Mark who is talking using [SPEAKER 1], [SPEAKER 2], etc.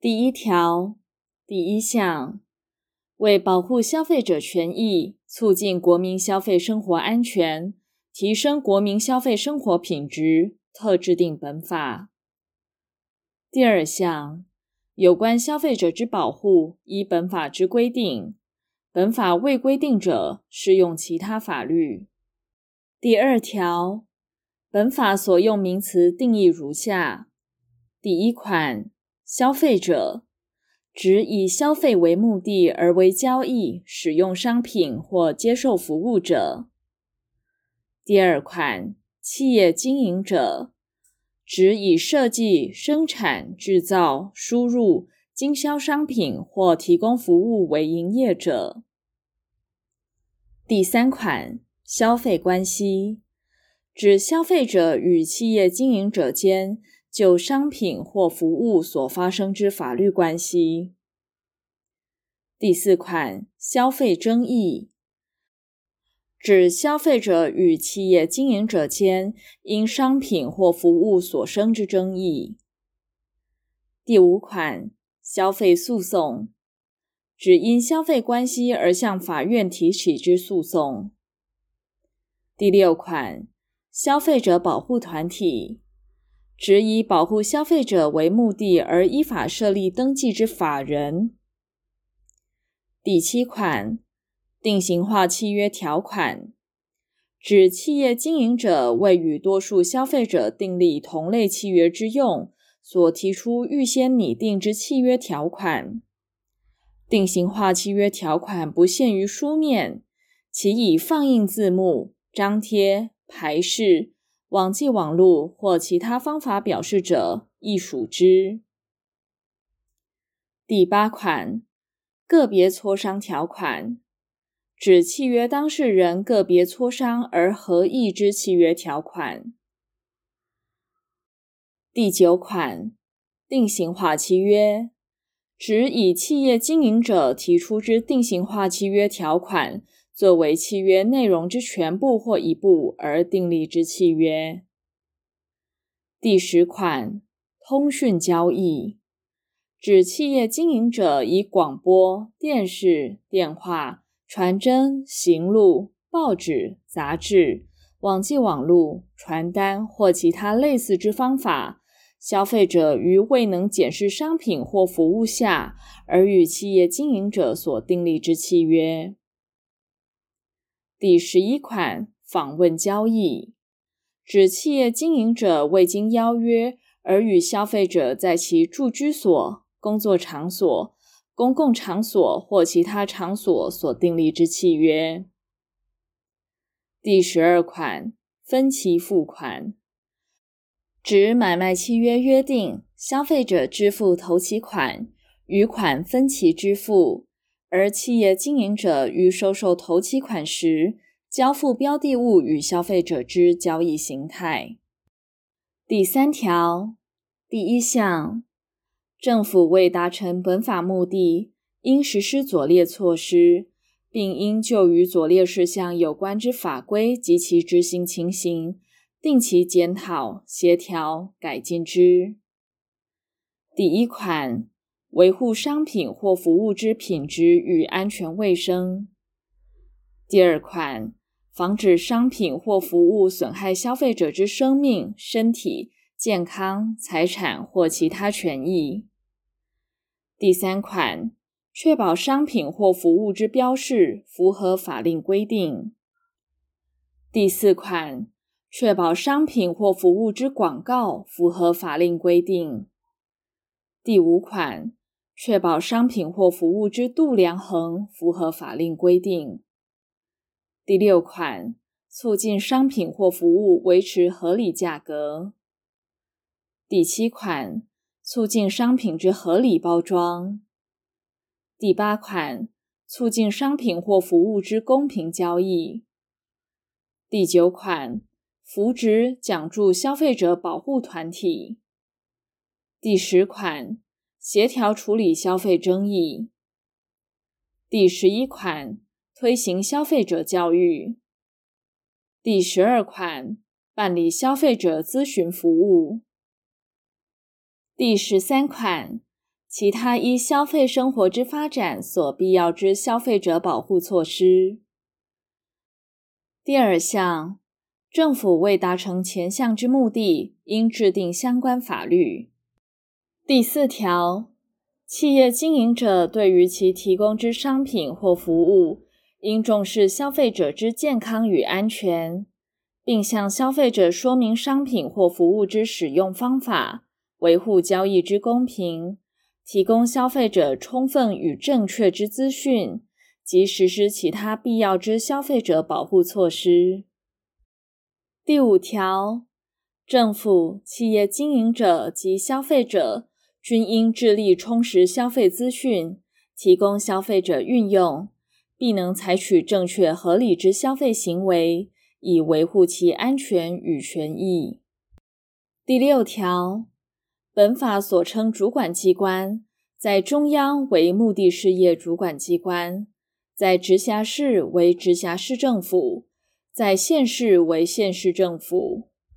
[SPEAKER 1] 第一条第一项，为保护消费者权益，促进国民消费生活安全，提升国民消费生活品质，特制定本法。第二项，有关消费者之保护，依本法之规定，本法未规定者，适用其他法律。第二条，本法所用名词定义如下：第一款。消费者，指以消费为目的而为交易、使用商品或接受服务者。第二款，企业经营者，指以设计、生产、制造、输入、经销商品或提供服务为营业者。第三款，消费关系，指消费者与企业经营者间。就商品或服务所发生之法律关系。第四款，消费争议，指消费者与企业经营者间因商品或服务所生之争议。第五款，消费诉讼，指因消费关系而向法院提起之诉讼。第六款，消费者保护团体。指以保护消费者为目的而依法设立登记之法人。第七款，定型化契约条款，指企业经营者为与多数消费者订立同类契约之用，所提出预先拟定之契约条款。定型化契约条款不限于书面，其以放映字幕、张贴、排示。网际网路或其他方法表示者，亦属之。第八款，个别磋商条款，指契约当事人个别磋商而合意之契约条款。第九款，定型化契约，指以企业经营者提出之定型化契约条款。作为契约内容之全部或一部而订立之契约。第十款，通讯交易，指企业经营者以广播电视、电话、传真、行路、报纸、杂志、网际网路、传单或其他类似之方法，消费者于未能检视商品或服务下，而与企业经营者所订立之契约。第十一款，访问交易，指企业经营者未经邀约而与消费者在其住居所、工作场所、公共场所或其他场所所订立之契约。第十二款，分期付款，指买卖契约约定消费者支付头期款，余款分期支付。而企业经营者于收受头期款时，交付标的物与消费者之交易形态。第三条第一项，政府为达成本法目的，应实施左列措施，并应就与左列事项有关之法规及其执行情形，定期检讨、协调、改进之。第一款。维护商品或服务之品质与安全卫生。第二款，防止商品或服务损害消费者之生命、身体、健康、财产或其他权益。第三款，确保商品或服务之标示符合法令规定。第四款，确保商品或服务之广告符合法令规定。第五款。确保商品或服务之度量衡符合法令规定。第六款，促进商品或服务维持合理价格。第七款，促进商品之合理包装。第八款，促进商品或服务之公平交易。第九款，扶植奖助消费者保护团体。第十款。协调处理消费争议。第十一款，推行消费者教育。第十二款，办理消费者咨询服务。第十三款，其他依消费生活之发展所必要之消费者保护措施。第二项，政府为达成前项之目的，应制定相关法律。第四条，企业经营者对于其提供之商品或服务，应重视消费者之健康与安全，并向消费者说明商品或服务之使用方法，维护交易之公平，提供消费者充分与正确之资讯。及实施其他必要之消费者保护措施。第五条，政府、企业经营者及消费者均应致力充实消费资讯，提供消费者运用，必能采取正确合理之消费行为，以维护其安全与权益。第六条，本法所称主管机关，在中央为目的事业主管机关。在直辖市为直辖市政府，在县市为县市政府。